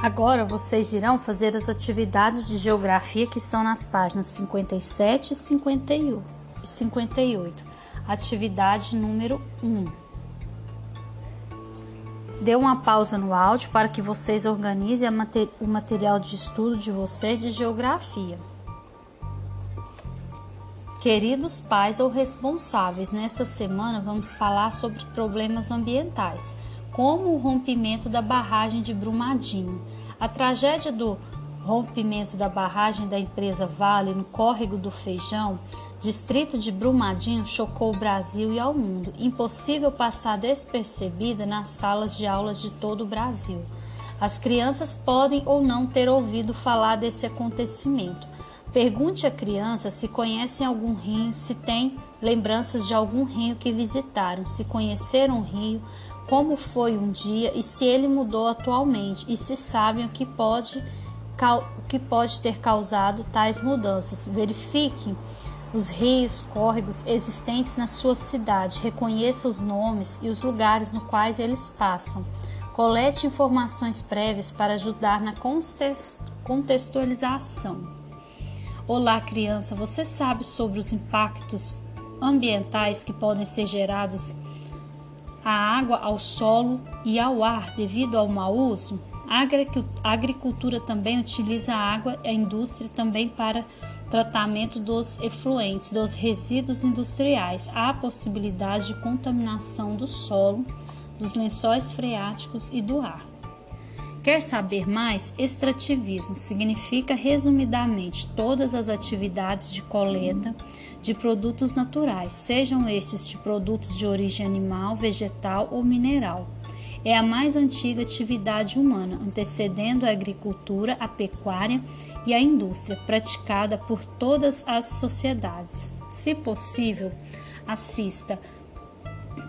Agora vocês irão fazer as atividades de geografia que estão nas páginas 57 e 58. Atividade número 1. Dê uma pausa no áudio para que vocês organizem o material de estudo de vocês de geografia. Queridos pais ou responsáveis, nesta semana vamos falar sobre problemas ambientais como o rompimento da barragem de Brumadinho. A tragédia do rompimento da barragem da empresa Vale no córrego do Feijão, distrito de Brumadinho, chocou o Brasil e ao mundo. Impossível passar despercebida nas salas de aulas de todo o Brasil. As crianças podem ou não ter ouvido falar desse acontecimento. Pergunte à criança se conhecem algum rio, se tem lembranças de algum rio que visitaram, se conheceram o rio, como foi um dia e se ele mudou atualmente e se sabem o que pode, que pode ter causado tais mudanças. Verifique os rios, córregos existentes na sua cidade, reconheça os nomes e os lugares nos quais eles passam. Colete informações prévias para ajudar na contextualização. Olá, criança, você sabe sobre os impactos ambientais que podem ser gerados a água ao solo e ao ar devido ao mau uso? A agricultura também utiliza a água a indústria também para tratamento dos efluentes, dos resíduos industriais. Há a possibilidade de contaminação do solo, dos lençóis freáticos e do ar. Quer saber mais? Extrativismo significa, resumidamente, todas as atividades de coleta de produtos naturais, sejam estes de produtos de origem animal, vegetal ou mineral. É a mais antiga atividade humana, antecedendo a agricultura, a pecuária e a indústria, praticada por todas as sociedades. Se possível, assista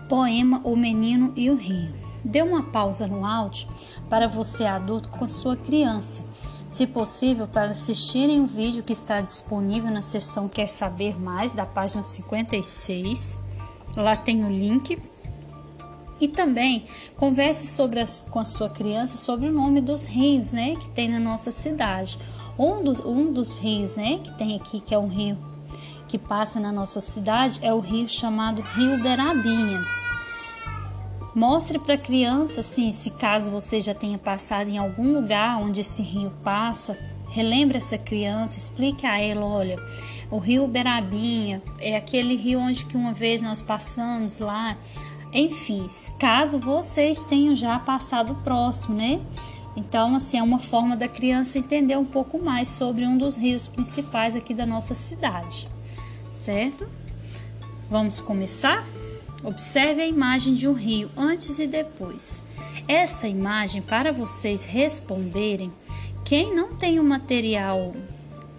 Poema O Menino e o Rio. Dê uma pausa no áudio para você adulto com sua criança se possível, para assistirem o vídeo que está disponível na seção Quer Saber Mais, da página 56. Lá tem o link. E também converse sobre as, com a sua criança sobre o nome dos rios, né, que tem na nossa cidade. Um dos, um dos rios, né, que tem aqui, que é um rio que passa na nossa cidade, é o rio chamado Rio Derabinha. Mostre para a criança, assim, se caso você já tenha passado em algum lugar onde esse rio passa, relembre essa criança, explique a ela, olha, o rio Berabinha é aquele rio onde que uma vez nós passamos lá. Enfim, caso vocês tenham já passado próximo, né? Então, assim, é uma forma da criança entender um pouco mais sobre um dos rios principais aqui da nossa cidade, certo? Vamos começar? Observe a imagem de um rio antes e depois. Essa imagem, para vocês responderem, quem não tem o material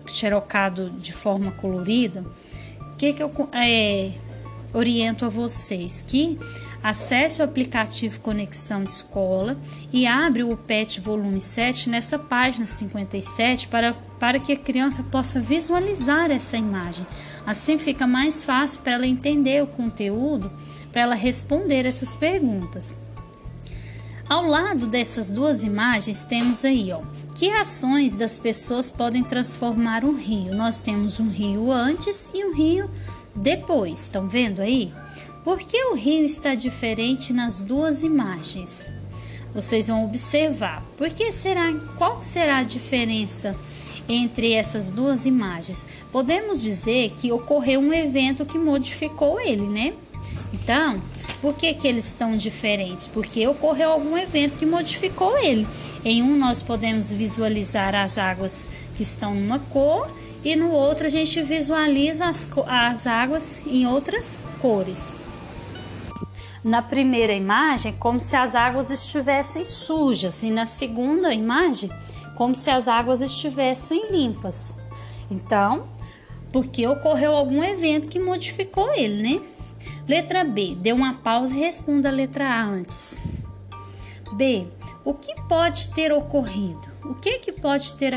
xerocado de forma colorida, que, que eu é, oriento a vocês? Que acesse o aplicativo Conexão Escola e abre o PET volume 7 nessa página 57 para, para que a criança possa visualizar essa imagem. Assim fica mais fácil para ela entender o conteúdo para ela responder essas perguntas. Ao lado dessas duas imagens temos aí, ó, que ações das pessoas podem transformar um rio. Nós temos um rio antes e um rio depois. Estão vendo aí? Por que o rio está diferente nas duas imagens? Vocês vão observar. Por que será? Qual será a diferença entre essas duas imagens? Podemos dizer que ocorreu um evento que modificou ele, né? Então, por que, que eles estão diferentes? Porque ocorreu algum evento que modificou ele. Em um, nós podemos visualizar as águas que estão numa cor e no outro a gente visualiza as, as águas em outras cores. Na primeira imagem, como se as águas estivessem sujas, e na segunda imagem, como se as águas estivessem limpas. Então, porque ocorreu algum evento que modificou ele, né? Letra B. Dê uma pausa e responda a letra A antes. B. O que pode ter ocorrido? O que, que pode ter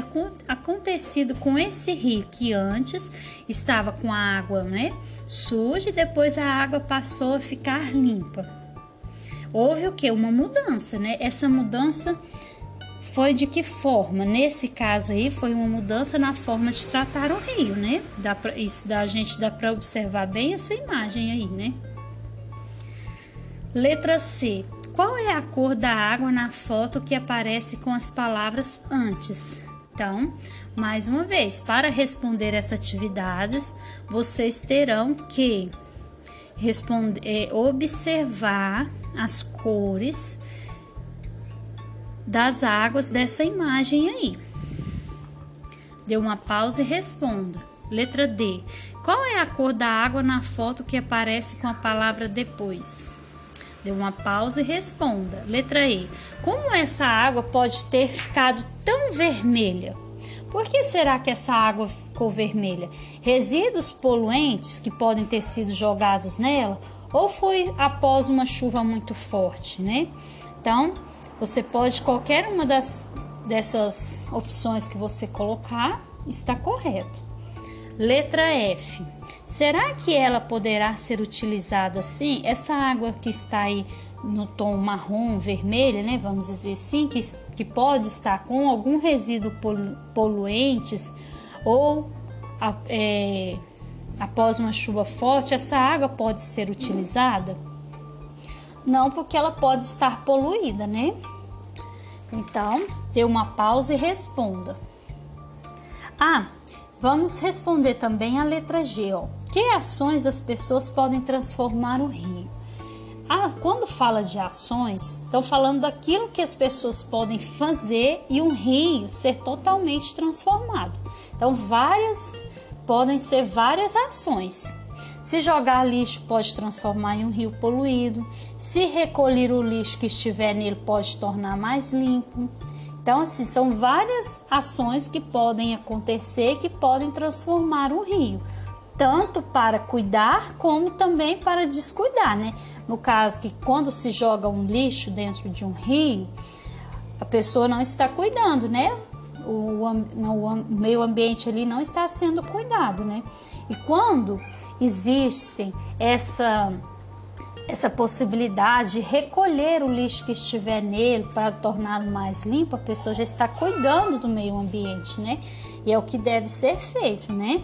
acontecido com esse rio que antes estava com a água né, suja e depois a água passou a ficar limpa? Houve o que? Uma mudança, né? Essa mudança foi de que forma? Nesse caso aí, foi uma mudança na forma de tratar o rio, né? Dá pra, isso da gente dá para observar bem essa imagem aí, né? Letra C. Qual é a cor da água na foto que aparece com as palavras antes? Então, mais uma vez, para responder essas atividades, vocês terão que responder, é, observar as cores das águas dessa imagem aí. Dê uma pausa e responda. Letra D. Qual é a cor da água na foto que aparece com a palavra depois? Dê uma pausa e responda. Letra E. Como essa água pode ter ficado tão vermelha? Por que será que essa água ficou vermelha? Resíduos poluentes que podem ter sido jogados nela ou foi após uma chuva muito forte, né? Então, você pode qualquer uma das dessas opções que você colocar está correto. Letra F. Será que ela poderá ser utilizada assim? Essa água que está aí no tom marrom, vermelho, né? Vamos dizer assim, que, que pode estar com algum resíduo poluentes ou é, após uma chuva forte, essa água pode ser utilizada? Não, porque ela pode estar poluída, né? Então, dê uma pausa e responda. Ah, vamos responder também a letra G, ó. Que ações das pessoas podem transformar o rio? Ah, quando fala de ações, estão falando daquilo que as pessoas podem fazer e um rio ser totalmente transformado. Então, várias podem ser várias ações. Se jogar lixo pode transformar em um rio poluído. Se recolher o lixo que estiver nele pode tornar mais limpo. Então, assim, são várias ações que podem acontecer que podem transformar o rio tanto para cuidar como também para descuidar, né? No caso que quando se joga um lixo dentro de um rio, a pessoa não está cuidando, né? O, o meio ambiente ali não está sendo cuidado, né? E quando existem essa essa possibilidade de recolher o lixo que estiver nele para torná-lo mais limpo, a pessoa já está cuidando do meio ambiente, né? E é o que deve ser feito, né?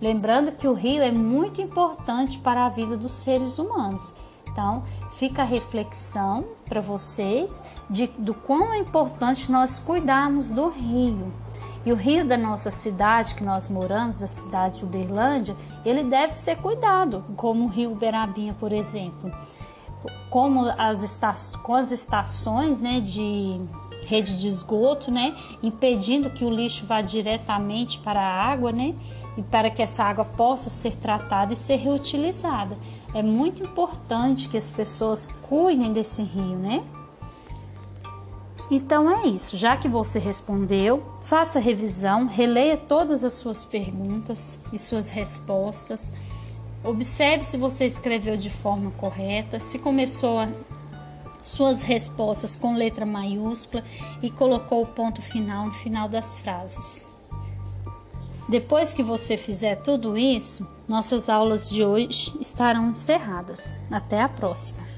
Lembrando que o rio é muito importante para a vida dos seres humanos. Então, fica a reflexão para vocês de, do quão é importante nós cuidarmos do rio. E o rio da nossa cidade, que nós moramos, da cidade de Uberlândia, ele deve ser cuidado, como o rio Uberabinha, por exemplo. Como as com as estações né, de rede de esgoto, né, impedindo que o lixo vá diretamente para a água, né, e para que essa água possa ser tratada e ser reutilizada. É muito importante que as pessoas cuidem desse rio, né? Então é isso, já que você respondeu, faça a revisão, releia todas as suas perguntas e suas respostas. Observe se você escreveu de forma correta, se começou a suas respostas com letra maiúscula e colocou o ponto final no final das frases. Depois que você fizer tudo isso, nossas aulas de hoje estarão encerradas. Até a próxima!